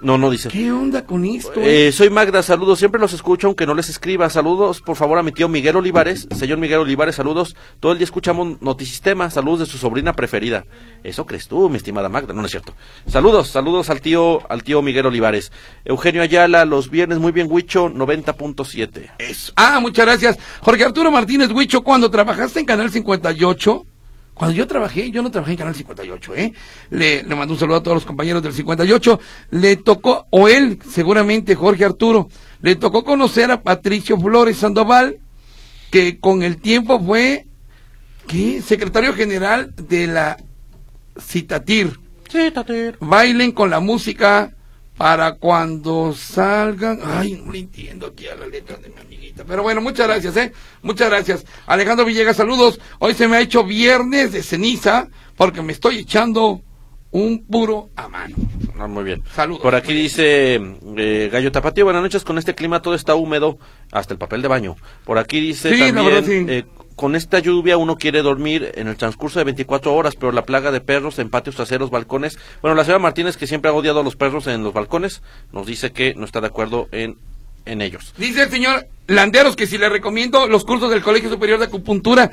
No, no dice. ¿Qué onda con esto? Eh, soy Magda, saludos, siempre los escucho aunque no les escriba. Saludos, por favor, a mi tío Miguel Olivares. Señor Miguel Olivares, saludos. Todo el día escuchamos Notisistema, saludos de su sobrina preferida. Eso crees tú, mi estimada Magda, no, no es cierto. Saludos, saludos al tío, al tío Miguel Olivares. Eugenio Ayala, los viernes muy bien, Huicho, 90.7. Eso. Ah, muchas gracias. Jorge Arturo Martínez Huicho, cuando trabajaste en Canal 58, cuando yo trabajé, yo no trabajé en Canal 58, ¿eh? Le, le mando un saludo a todos los compañeros del 58. Le tocó, o él, seguramente, Jorge Arturo, le tocó conocer a Patricio Flores Sandoval, que con el tiempo fue, ¿qué? Secretario general de la Citatir. Sí, Tater. Bailen con la música para cuando salgan. Ay, no le entiendo aquí a la letra de mi amiguita. Pero bueno, muchas gracias, ¿eh? Muchas gracias. Alejandro Villegas, saludos. Hoy se me ha hecho viernes de ceniza porque me estoy echando un puro a mano. Ah, muy bien. Saludos. Por aquí dice eh, Gallo Tapatío, buenas noches, con este clima todo está húmedo, hasta el papel de baño. Por aquí dice Sí, también, sí. eh, con esta lluvia uno quiere dormir en el transcurso de 24 horas, pero la plaga de perros en patios traseros, balcones. Bueno, la señora Martínez, que siempre ha odiado a los perros en los balcones, nos dice que no está de acuerdo en, en ellos. Dice el señor Landeros que si le recomiendo los cursos del Colegio Superior de Acupuntura.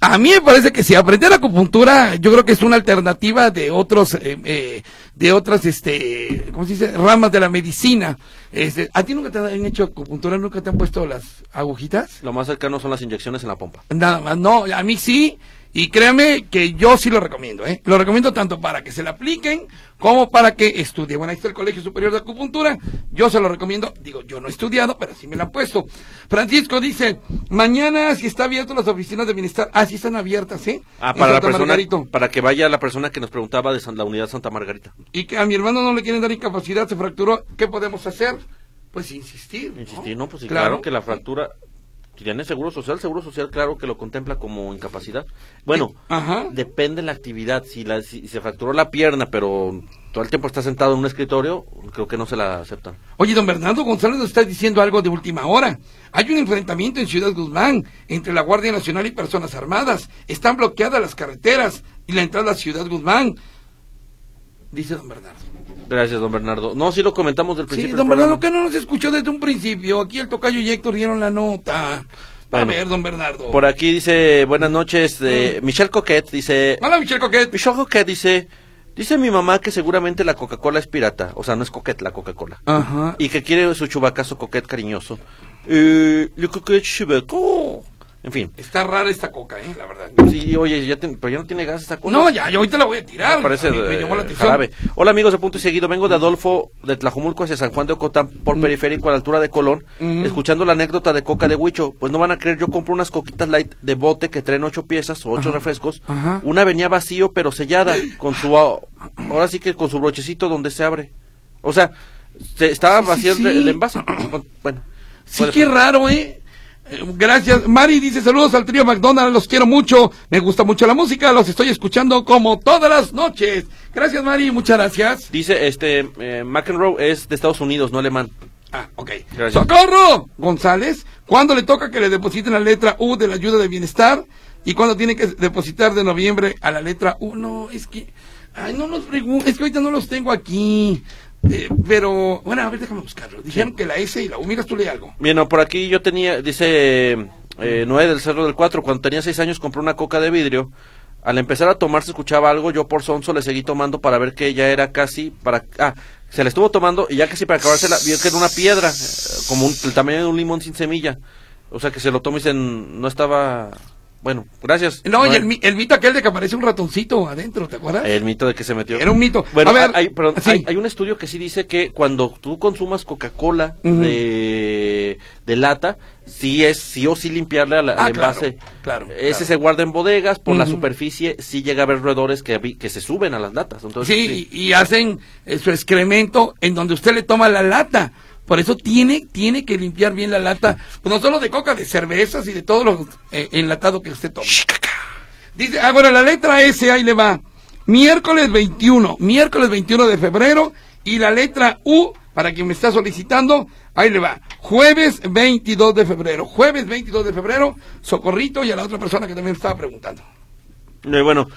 A mí me parece que si aprender acupuntura, yo creo que es una alternativa de otros, eh, eh, de otras, este, ¿cómo se dice? Ramas de la medicina. Este, ¿A ti nunca te han hecho acupuntura? ¿Nunca te han puesto las agujitas? Lo más cercano son las inyecciones en la pompa. Nada más, no, a mí sí, y créame que yo sí lo recomiendo, ¿eh? Lo recomiendo tanto para que se la apliquen como para que estudie. Bueno, ahí está el Colegio Superior de Acupuntura, yo se lo recomiendo, digo, yo no he estudiado, pero sí me la han puesto. Francisco dice, mañana si está abierto las oficinas de bienestar, ah, sí están abiertas, ¿eh? Ah, para la persona, Margarito. para que vaya la persona que nos preguntaba de San- la unidad Santa Margarita. Y que a mi hermano no le quieren dar incapacidad, se fracturó, ¿qué podemos hacer? Pues insistir. Insistir, no, pues sí, claro, que la fractura tiene seguro social, seguro social claro que lo contempla como incapacidad. Bueno, Ajá. depende de la actividad, si, la, si se fracturó la pierna, pero todo el tiempo está sentado en un escritorio, creo que no se la aceptan. Oye, don Bernardo González nos está diciendo algo de última hora. Hay un enfrentamiento en Ciudad Guzmán entre la Guardia Nacional y personas armadas. Están bloqueadas las carreteras y la entrada a Ciudad Guzmán. Dice don Bernardo. Gracias, don Bernardo. No, sí lo comentamos del Sí, principio. don del Bernardo, que no nos escuchó desde un principio. Aquí el tocayo y Héctor dieron la nota. A Bueno. ver, don Bernardo. Por aquí dice, buenas noches, eh, Michelle Coquet dice, Hola, Michelle Coquet. Michelle Coquet dice, dice mi mamá que seguramente la Coca-Cola es pirata, o sea, no es Coquet la Coca-Cola. Ajá. y que quiere su chubacazo coquet cariñoso. Eh, le coquet chubaco. En fin. Está rara esta coca, eh, la verdad. Sí, oye, ya pero ya no tiene gas esta cosa. No, ya, yo ahorita la voy a tirar. Me parece me, me llamó la jarabe. Hola amigos de Punto y Seguido, vengo de Adolfo de Tlajumulco hacia San Juan de Ocotán por periférico a la altura de Colón, Mm. escuchando la anécdota de Coca de Huicho. Pues no van a creer, yo compro unas coquitas light de bote que traen ocho piezas o ocho refrescos. Ajá. Una venía vacío pero sellada, con su, ah, ahora sí que con su brochecito donde se abre. O sea, se, estaba Sí, vacío el- sí. el envase. <clears throat> Bueno. Sí, qué raro, ¿eh? Gracias. Mari dice saludos al trío McDonald's, los quiero mucho. Me gusta mucho la música, los estoy escuchando como todas las noches. Gracias, Mari, muchas gracias. Dice, este, eh, McEnroe es de Estados Unidos, no alemán. Ah, ok. Gracias. ¡Socorro! González, ¿cuándo le toca que le depositen la letra U de la ayuda de bienestar? ¿Y cuándo tiene que depositar de noviembre a la letra U? No, es que... Ay, no nos pregunten, es que ahorita no los tengo aquí. Eh, pero, bueno, a ver, déjame buscarlo. Dijeron que la S y la U. Miras, tú lee algo. Bien, no, por aquí yo tenía, dice eh, Noé del Cerro del Cuatro, cuando tenía seis años compré una coca de vidrio. Al empezar a tomar se escuchaba algo, yo por sonso le seguí tomando para ver que ya era casi para... Ah, se la estuvo tomando y ya casi para acabársela vio que era una piedra, eh, como un- el tamaño de un limón sin semilla. O sea que se lo tomó y se, no estaba... Bueno, gracias. No, y el, mi- el mito aquel de que aparece un ratoncito adentro, ¿te acuerdas? El mito de que se metió. Era un mito. Bueno, A ver, hay, perdón, sí. hay, hay un estudio que sí dice que cuando tú consumas Coca-Cola de de, de lata, sí es sí o sí limpiarle al, al Ah, claro, envase. claro, Ese claro. se guarda en bodegas, por la superficie sí llega a haber roedores que, que se suben a las latas. Entonces, Sí, y, y hacen eh, su excremento en donde usted le toma la lata. Por eso tiene, tiene que limpiar bien la lata, pues no solo de coca, de cervezas y de todo lo eh, enlatado que usted toma. Dice, ah, bueno, la letra S, ahí le va. Miércoles 21, miércoles 21 de febrero. Y la letra U, para quien me está solicitando, ahí le va. Jueves 22 de febrero. Jueves 22 de febrero, Socorrito y a la otra persona que también me estaba preguntando. Eh, bueno,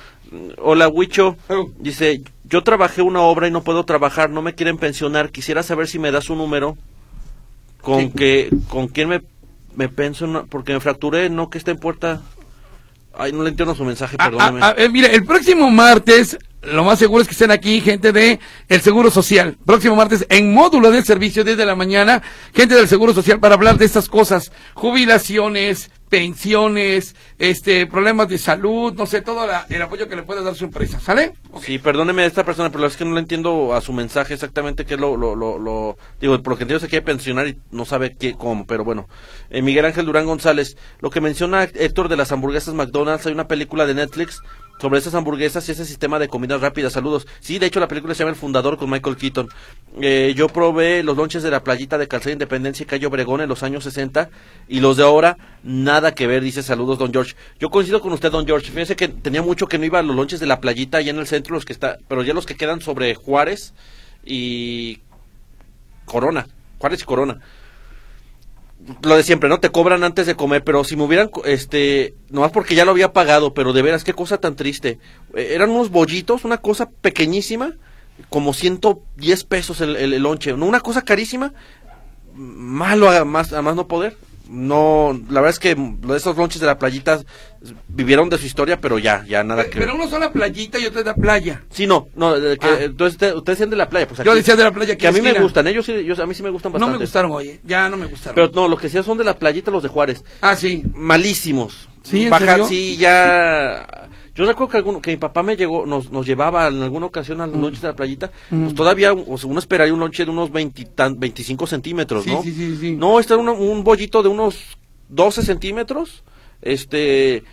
hola Huicho. Oh. Dice, yo trabajé una obra y no puedo trabajar, no me quieren pensionar. Quisiera saber si me das un número con Sí. que, con quién me, me porque me fracturé, no que esté en puerta. Ay, no le entiendo su mensaje, Ah, perdóneme. ah, ah, eh, mire, el próximo martes, lo más seguro es que estén aquí gente de el Seguro Social. Próximo martes, en módulo del servicio desde la mañana, gente del Seguro Social para hablar de estas cosas. Jubilaciones, pensiones, este, problemas de salud, no sé, todo la- el apoyo que le puede dar su empresa. ¿Sale? Sí, perdóneme a esta persona, pero es que no le entiendo a su mensaje exactamente qué es lo, lo, lo, lo- digo, por lo que entiendo se quiere pensionar y no sabe qué, cómo, pero bueno. Eh, Miguel Ángel Durán González, lo que menciona Héctor de las hamburguesas McDonald's, hay una película de Netflix sobre esas hamburguesas y ese sistema de comidas rápidas, saludos. Sí, de hecho la película se llama El Fundador con Michael Keaton. Eh, yo probé los lonches de la playita de Calzada Independencia y Cayo Obregón en los años 60 y los de ahora, nada que ver, dice saludos don George. Yo coincido con usted don George, fíjese que tenía mucho que no iba a los lonches de la playita allá en el centro, los que está, pero ya los que quedan sobre Juárez y Corona, Juárez y Corona. Lo de siempre, ¿no? Te cobran antes de comer, pero si me hubieran, este, nomás porque ya lo había pagado, pero de veras, qué cosa tan triste. Eh, eran unos bollitos, una cosa pequeñísima, como 110 pesos el, lonche, ¿no? Una cosa carísima, malo a más, a más no poder. No, la verdad es que esos lonches de la playita vivieron de su historia, pero ya, ya nada que ver. Pero uno son la playita y otro es la playa. Sí, no, no, eh, que, Ah. entonces usted- ustedes decían de la playa, pues Yo aquí- decía de la playa que a mí me gustan, ellos sí, yo- a mí sí me gustan No bastante. me gustaron, oye, ya no me gustaron. Pero no, los que sí son de la playita, los de Juárez, ah, sí. malísimos. ¿Sí, en Baja- serio? sí, ya. Yo recuerdo que, alguno, que mi papá me llegó, nos, nos llevaba en alguna ocasión a Mm. los lonches de la playita. Pues todavía, o sea, uno esperaría un lonche de unos 20 tan- 25 centímetros, Sí, ¿no? sí, sí, sí. No, este era uno- un bollito de unos 12 centímetros. Este.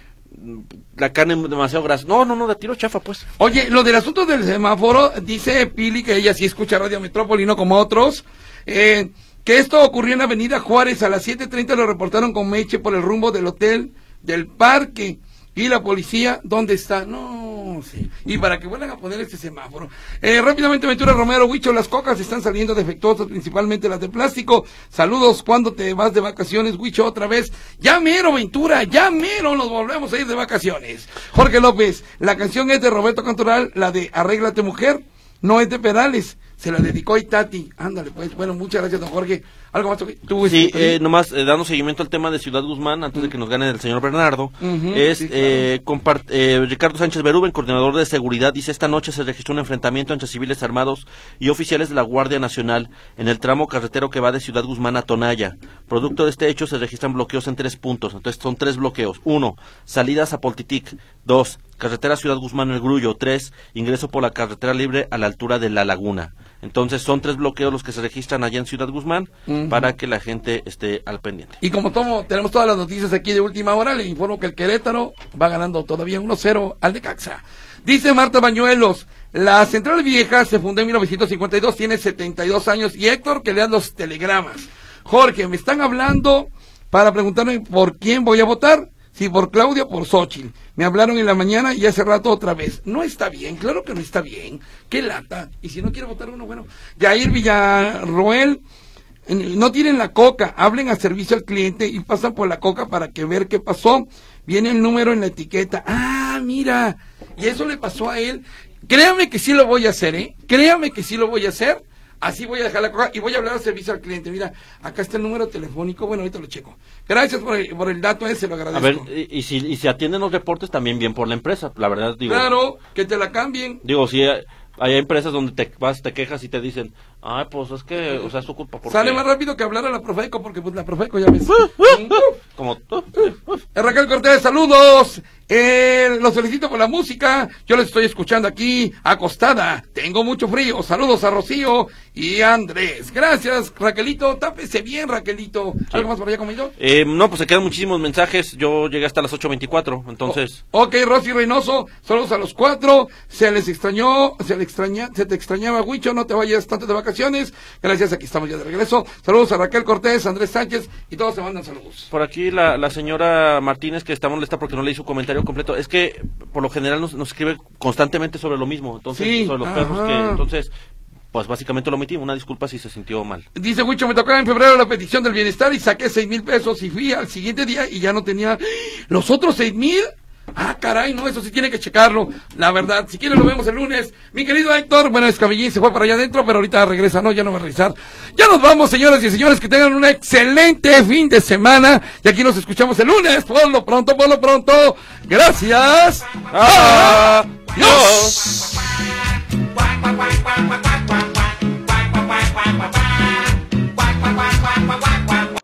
La carne demasiado grasa. No, no, no, de tiro chafa, pues. Oye, lo del asunto del semáforo, dice Pili que ella sí escucha Radio Metrópoli, no como otros, eh, que esto ocurrió en Avenida Juárez a las 7.30, lo reportaron con Meche por el rumbo del hotel del parque. Y la policía, ¿dónde está? No, sí. Y para que vuelvan a poner este semáforo. Eh, rápidamente, Ventura Romero, Huicho, las cocas están saliendo defectuosas, principalmente las de plástico. Saludos, ¿cuándo te vas de vacaciones, Huicho, otra vez? Ya mero, Ventura, ya mero nos volvemos a ir de vacaciones. Jorge López, la canción es de Roberto Cantoral, la de Arréglate Mujer, no es de Perales. Se la dedicó a Itati. Ándale, pues. Bueno, muchas gracias, don Jorge. ¿Algo más? ¿Tú, Sí, eh, nomás eh, dando seguimiento al tema de Ciudad Guzmán, antes de que nos gane el señor Bernardo, es sí, claro. eh, eh, Ricardo Sánchez Berúben, coordinador de seguridad, dice esta noche se registró un enfrentamiento entre civiles armados y oficiales de la Guardia Nacional en el tramo carretero que va de Ciudad Guzmán a Tonaya. Producto de este hecho se registran bloqueos en tres puntos, entonces son tres bloqueos. Uno, salidas a Poltitic. Dos, carretera Ciudad Guzmán El Grullo. Tres, ingreso por la carretera libre a la altura de la laguna. Entonces son tres bloqueos los que se registran allá en Ciudad Guzmán para que la gente esté al pendiente. Y como tomo, tenemos todas las noticias aquí de última hora, le informo que el Querétaro va ganando todavía 1-0 al de Caxa. Dice Marta Bañuelos, la Central Vieja se fundó en 1952, tiene 72 años. Y Héctor, que lea los telegramas. Jorge, me están hablando para preguntarme por quién voy a votar. Si por Claudia por Xochitl. Me hablaron en la mañana y hace rato otra vez. No está bien, claro que no está bien. Qué lata. Y si no quiere votar uno, bueno. Jair Villarroel, no tienen la coca, hablen a servicio al cliente y pasan por la coca para que ver qué pasó. Viene el número en la etiqueta. Ah, mira. Y eso le pasó a él. Créame que sí lo voy a hacer, ¿eh? Créame que sí lo voy a hacer. Así voy a dejar la coca y voy a hablar al servicio al cliente. Mira, acá está el número telefónico. Bueno, ahorita lo checo. Gracias por el, por el dato ese, lo A agradezco. ver, y, y si, y si atienden los reportes, también bien por la empresa. La verdad, digo. claro, que te la cambien. Digo, si hay, hay empresas donde te vas, te quejas y te dicen, Ay, pues es que, o sea, es su culpa. Porque... Sale más rápido que hablar a la Profeco, porque pues la Profeco ya me... <laughs> Como... Eh, Raquel Cortés, saludos. Eh, los felicito por la música. Yo les estoy escuchando aquí, acostada. Tengo mucho frío. Saludos a Rocío y a Andrés. Gracias, Raquelito. Tápese bien, Raquelito. ¿Algo más por allá conmigo? Eh, no, pues se quedan muchísimos mensajes. Yo llegué hasta las 8.24, entonces... Ok, Rosy Reynoso, saludos a los cuatro. Se les extrañó, se le extraña, se te extrañaba, Huicho, no te vayas tanto de vacaciones. Gracias, aquí estamos ya de regreso. Saludos a Raquel Cortés, Andrés Sánchez y todos se mandan saludos. Por aquí la, la señora Martínez, que está molesta porque no leí su comentario completo. Es que, por lo general, nos, nos escribe constantemente sobre lo mismo. Entonces, Sí, sobre los ajá. perros que... Entonces, pues básicamente lo omití. Una disculpa si se sintió mal. Dice Huicho, me tocaba en febrero la petición del bienestar y saqué seis mil pesos y fui al siguiente día y ya no tenía los otros seis mil. Ah, caray, no, eso sí tiene que checarlo. La verdad, si quieren lo vemos el lunes. Mi querido Héctor, bueno, Escabellín se fue para allá adentro, pero ahorita regresa, no, ya no va a regresar. Ya nos vamos, señoras y señores, que tengan un excelente fin de semana. Y aquí nos escuchamos el lunes, por lo pronto, por lo pronto. Gracias. Adiós.